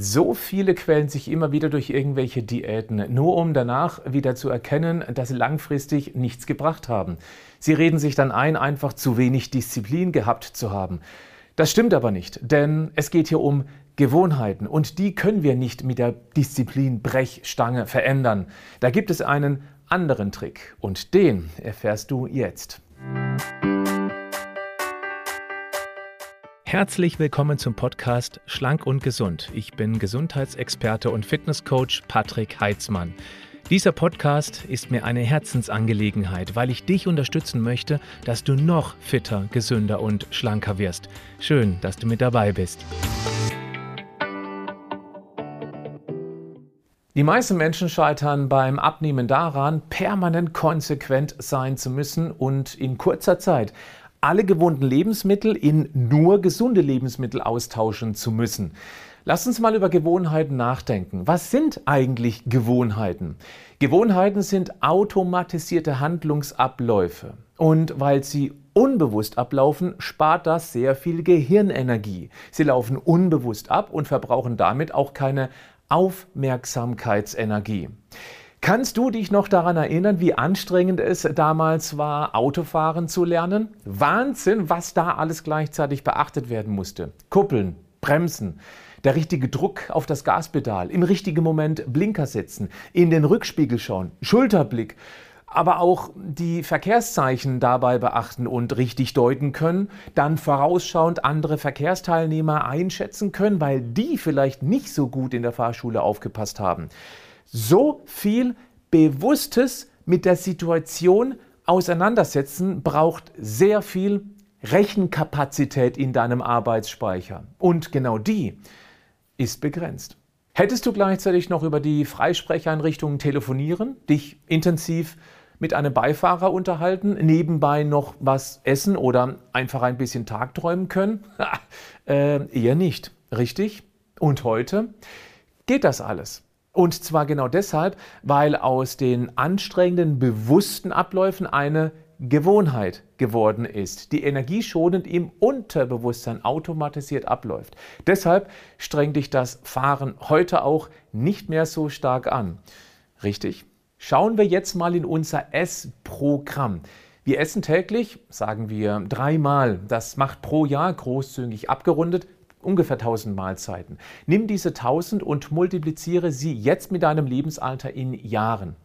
So viele quälen sich immer wieder durch irgendwelche Diäten, nur um danach wieder zu erkennen, dass sie langfristig nichts gebracht haben. Sie reden sich dann ein, einfach zu wenig Disziplin gehabt zu haben. Das stimmt aber nicht, denn es geht hier um Gewohnheiten und die können wir nicht mit der Disziplin-Brechstange verändern. Da gibt es einen anderen Trick und den erfährst du jetzt. Herzlich willkommen zum Podcast Schlank und Gesund. Ich bin Gesundheitsexperte und Fitnesscoach Patrick Heitzmann. Dieser Podcast ist mir eine Herzensangelegenheit, weil ich dich unterstützen möchte, dass du noch fitter, gesünder und schlanker wirst. Schön, dass du mit dabei bist. Die meisten Menschen scheitern beim Abnehmen daran, permanent konsequent sein zu müssen und in kurzer Zeit alle gewohnten Lebensmittel in nur gesunde Lebensmittel austauschen zu müssen. Lass uns mal über Gewohnheiten nachdenken. Was sind eigentlich Gewohnheiten? Gewohnheiten sind automatisierte Handlungsabläufe. Und weil sie unbewusst ablaufen, spart das sehr viel Gehirnenergie. Sie laufen unbewusst ab und verbrauchen damit auch keine Aufmerksamkeitsenergie. Kannst du dich noch daran erinnern, wie anstrengend es damals war, Autofahren zu lernen? Wahnsinn, was da alles gleichzeitig beachtet werden musste. Kuppeln, Bremsen, der richtige Druck auf das Gaspedal, im richtigen Moment Blinker setzen, in den Rückspiegel schauen, Schulterblick, aber auch die Verkehrszeichen dabei beachten und richtig deuten können, dann vorausschauend andere Verkehrsteilnehmer einschätzen können, weil die vielleicht nicht so gut in der Fahrschule aufgepasst haben so viel Bewusstes mit der Situation auseinandersetzen braucht sehr viel Rechenkapazität in deinem Arbeitsspeicher. Und genau die ist begrenzt. Hättest du gleichzeitig noch über die Freisprecheinrichtungen telefonieren, dich intensiv mit einem Beifahrer unterhalten, nebenbei noch was essen oder einfach ein bisschen tagträumen können? äh, eher nicht, richtig? Und heute geht das alles. Und zwar genau deshalb, weil aus den anstrengenden, bewussten Abläufen eine Gewohnheit geworden ist, die energieschonend im Unterbewusstsein automatisiert abläuft. Deshalb strengt dich das Fahren heute auch nicht mehr so stark an. Richtig? Schauen wir jetzt mal in unser Essprogramm. Wir essen täglich, sagen wir dreimal. Das macht pro Jahr großzügig abgerundet ungefähr 1000 Mahlzeiten. Nimm diese 1000 und multipliziere sie jetzt mit deinem Lebensalter in Jahren.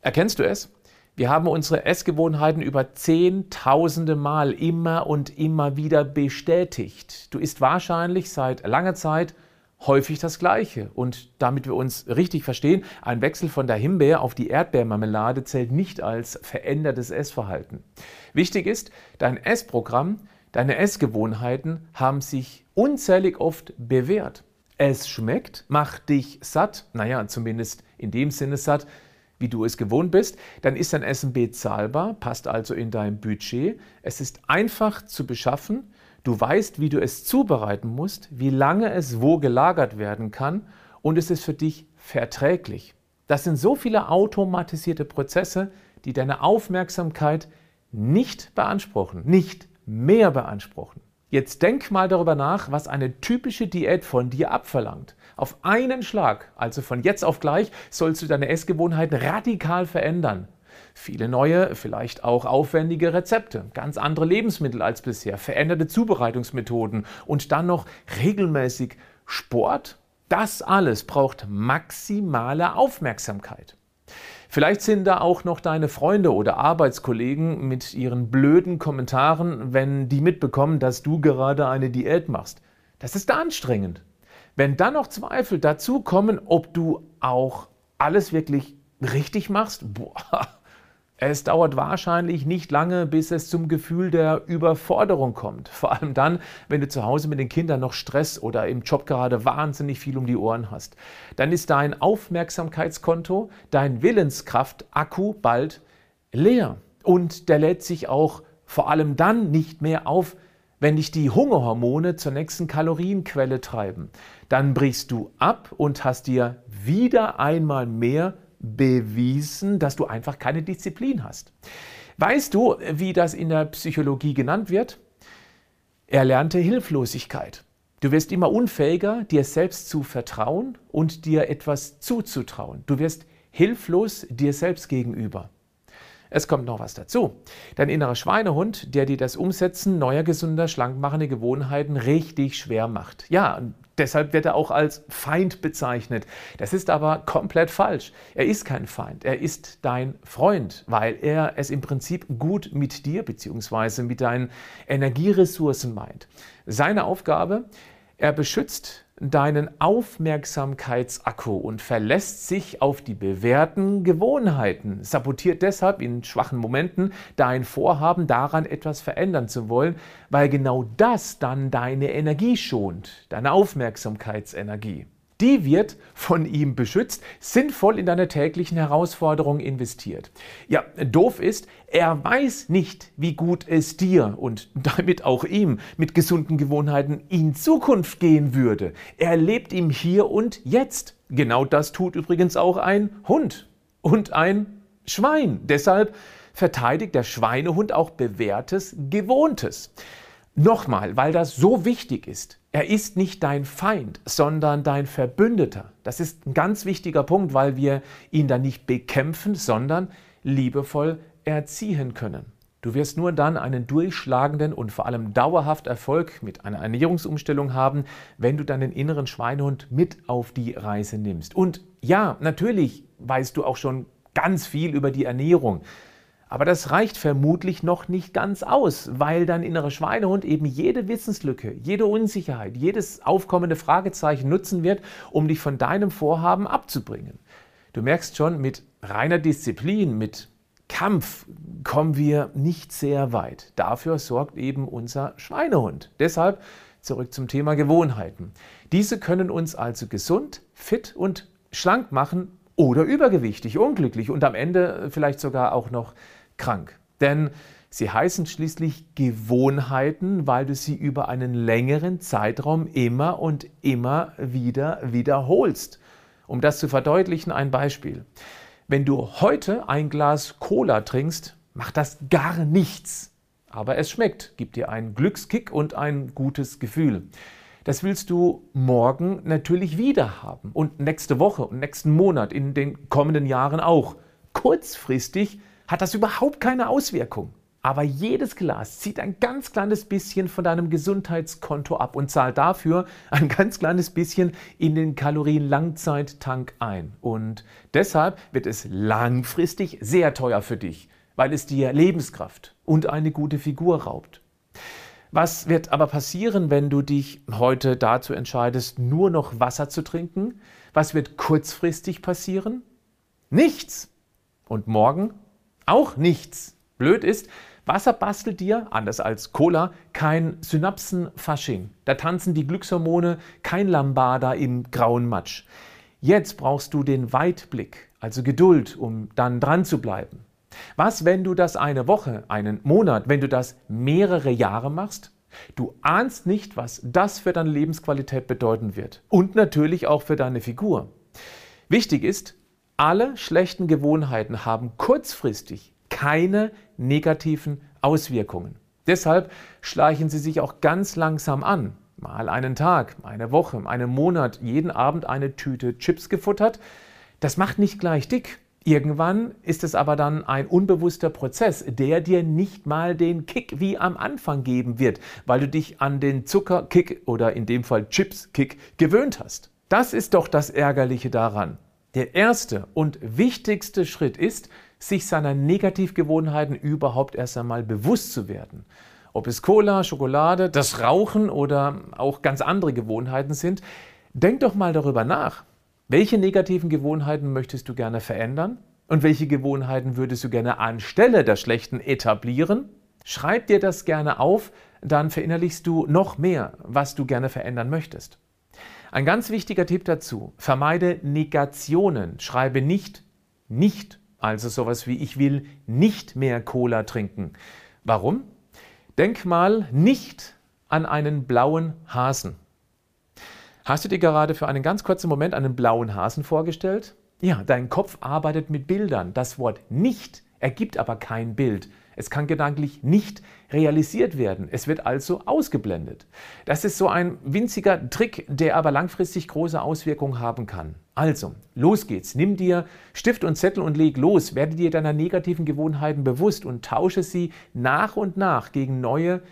Erkennst du es? Wir haben unsere Essgewohnheiten über zehntausende Mal immer und immer wieder bestätigt. Du isst wahrscheinlich seit langer Zeit häufig das Gleiche. Und damit wir uns richtig verstehen, ein Wechsel von der Himbeer auf die Erdbeermarmelade zählt nicht als verändertes Essverhalten. Wichtig ist, dein Essprogramm Deine Essgewohnheiten haben sich unzählig oft bewährt. Es schmeckt, macht dich satt, naja, zumindest in dem Sinne satt, wie du es gewohnt bist, dann ist dein Essen bezahlbar, passt also in dein Budget. Es ist einfach zu beschaffen, du weißt, wie du es zubereiten musst, wie lange es wo gelagert werden kann und es ist für dich verträglich. Das sind so viele automatisierte Prozesse, die deine Aufmerksamkeit nicht beanspruchen, nicht mehr beanspruchen. Jetzt denk mal darüber nach, was eine typische Diät von dir abverlangt. Auf einen Schlag, also von jetzt auf gleich, sollst du deine Essgewohnheiten radikal verändern. Viele neue, vielleicht auch aufwendige Rezepte, ganz andere Lebensmittel als bisher, veränderte Zubereitungsmethoden und dann noch regelmäßig Sport. Das alles braucht maximale Aufmerksamkeit. Vielleicht sind da auch noch deine Freunde oder Arbeitskollegen mit ihren blöden Kommentaren, wenn die mitbekommen, dass du gerade eine Diät machst. Das ist anstrengend. Wenn dann noch Zweifel dazu kommen, ob du auch alles wirklich richtig machst, boah, es dauert wahrscheinlich nicht lange, bis es zum Gefühl der Überforderung kommt. Vor allem dann, wenn du zu Hause mit den Kindern noch Stress oder im Job gerade wahnsinnig viel um die Ohren hast. Dann ist dein Aufmerksamkeitskonto, dein Willenskraft-Akku bald leer. Und der lädt sich auch vor allem dann nicht mehr auf, wenn dich die Hungerhormone zur nächsten Kalorienquelle treiben. Dann brichst du ab und hast dir wieder einmal mehr bewiesen, dass du einfach keine Disziplin hast. Weißt du, wie das in der Psychologie genannt wird? Erlernte Hilflosigkeit. Du wirst immer unfähiger, dir selbst zu vertrauen und dir etwas zuzutrauen. Du wirst hilflos dir selbst gegenüber. Es kommt noch was dazu. Dein innerer Schweinehund, der dir das Umsetzen neuer, gesunder, schlankmachender Gewohnheiten richtig schwer macht. Ja, deshalb wird er auch als Feind bezeichnet. Das ist aber komplett falsch. Er ist kein Feind, er ist dein Freund, weil er es im Prinzip gut mit dir bzw. mit deinen Energieressourcen meint. Seine Aufgabe, er beschützt deinen Aufmerksamkeitsakku und verlässt sich auf die bewährten Gewohnheiten, sabotiert deshalb in schwachen Momenten dein Vorhaben daran etwas verändern zu wollen, weil genau das dann deine Energie schont, deine Aufmerksamkeitsenergie die wird von ihm beschützt, sinnvoll in deine täglichen Herausforderungen investiert. Ja, doof ist, er weiß nicht, wie gut es dir und damit auch ihm mit gesunden Gewohnheiten in Zukunft gehen würde. Er lebt ihm hier und jetzt. Genau das tut übrigens auch ein Hund und ein Schwein. Deshalb verteidigt der Schweinehund auch bewährtes, gewohntes. Nochmal, weil das so wichtig ist. Er ist nicht dein Feind, sondern dein Verbündeter. Das ist ein ganz wichtiger Punkt, weil wir ihn dann nicht bekämpfen, sondern liebevoll erziehen können. Du wirst nur dann einen durchschlagenden und vor allem dauerhaft Erfolg mit einer Ernährungsumstellung haben, wenn du deinen inneren Schweinehund mit auf die Reise nimmst. Und ja, natürlich weißt du auch schon ganz viel über die Ernährung. Aber das reicht vermutlich noch nicht ganz aus, weil dein innerer Schweinehund eben jede Wissenslücke, jede Unsicherheit, jedes aufkommende Fragezeichen nutzen wird, um dich von deinem Vorhaben abzubringen. Du merkst schon, mit reiner Disziplin, mit Kampf kommen wir nicht sehr weit. Dafür sorgt eben unser Schweinehund. Deshalb zurück zum Thema Gewohnheiten. Diese können uns also gesund, fit und schlank machen oder übergewichtig, unglücklich und am Ende vielleicht sogar auch noch krank. Denn sie heißen schließlich Gewohnheiten, weil du sie über einen längeren Zeitraum immer und immer wieder wiederholst. Um das zu verdeutlichen, ein Beispiel. Wenn du heute ein Glas Cola trinkst, macht das gar nichts. Aber es schmeckt, gibt dir einen Glückskick und ein gutes Gefühl. Das willst du morgen natürlich wieder haben und nächste Woche und nächsten Monat, in den kommenden Jahren auch. Kurzfristig hat das überhaupt keine Auswirkung. Aber jedes Glas zieht ein ganz kleines bisschen von deinem Gesundheitskonto ab und zahlt dafür ein ganz kleines bisschen in den Kalorien-Langzeittank ein. Und deshalb wird es langfristig sehr teuer für dich, weil es dir Lebenskraft und eine gute Figur raubt. Was wird aber passieren, wenn du dich heute dazu entscheidest, nur noch Wasser zu trinken? Was wird kurzfristig passieren? Nichts. Und morgen auch nichts. Blöd ist, Wasser bastelt dir, anders als Cola, kein Synapsenfasching. Da tanzen die Glückshormone kein Lambada im grauen Matsch. Jetzt brauchst du den Weitblick, also Geduld, um dann dran zu bleiben. Was, wenn du das eine Woche, einen Monat, wenn du das mehrere Jahre machst? Du ahnst nicht, was das für deine Lebensqualität bedeuten wird. Und natürlich auch für deine Figur. Wichtig ist, alle schlechten Gewohnheiten haben kurzfristig keine negativen Auswirkungen. Deshalb schleichen sie sich auch ganz langsam an. Mal einen Tag, eine Woche, einen Monat, jeden Abend eine Tüte Chips gefuttert. Das macht nicht gleich dick. Irgendwann ist es aber dann ein unbewusster Prozess, der dir nicht mal den Kick wie am Anfang geben wird, weil du dich an den Zuckerkick oder in dem Fall Chips-Kick gewöhnt hast. Das ist doch das Ärgerliche daran. Der erste und wichtigste Schritt ist, sich seiner Negativgewohnheiten überhaupt erst einmal bewusst zu werden. Ob es Cola, Schokolade, das Rauchen oder auch ganz andere Gewohnheiten sind, denk doch mal darüber nach. Welche negativen Gewohnheiten möchtest du gerne verändern? Und welche Gewohnheiten würdest du gerne anstelle der schlechten etablieren? Schreib dir das gerne auf, dann verinnerlichst du noch mehr, was du gerne verändern möchtest. Ein ganz wichtiger Tipp dazu, vermeide Negationen. Schreibe nicht nicht, also sowas wie ich will nicht mehr Cola trinken. Warum? Denk mal nicht an einen blauen Hasen. Hast du dir gerade für einen ganz kurzen Moment einen blauen Hasen vorgestellt? Ja, dein Kopf arbeitet mit Bildern. Das Wort nicht ergibt aber kein Bild. Es kann gedanklich nicht realisiert werden. Es wird also ausgeblendet. Das ist so ein winziger Trick, der aber langfristig große Auswirkungen haben kann. Also, los geht's. Nimm dir Stift und Zettel und leg los. Werde dir deiner negativen Gewohnheiten bewusst und tausche sie nach und nach gegen neue,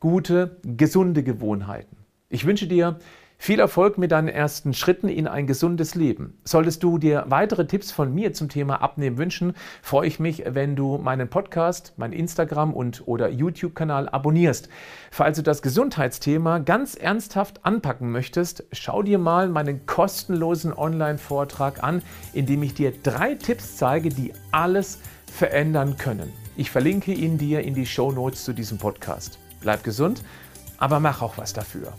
gute, gesunde Gewohnheiten. Ich wünsche dir viel Erfolg mit deinen ersten Schritten in ein gesundes Leben. Solltest du dir weitere Tipps von mir zum Thema Abnehmen wünschen, freue ich mich, wenn du meinen Podcast, mein Instagram und oder YouTube-Kanal abonnierst. Falls du das Gesundheitsthema ganz ernsthaft anpacken möchtest, schau dir mal meinen kostenlosen Online-Vortrag an, in dem ich dir drei Tipps zeige, die alles verändern können. Ich verlinke ihn dir in die Show Notes zu diesem Podcast. Bleib gesund, aber mach auch was dafür.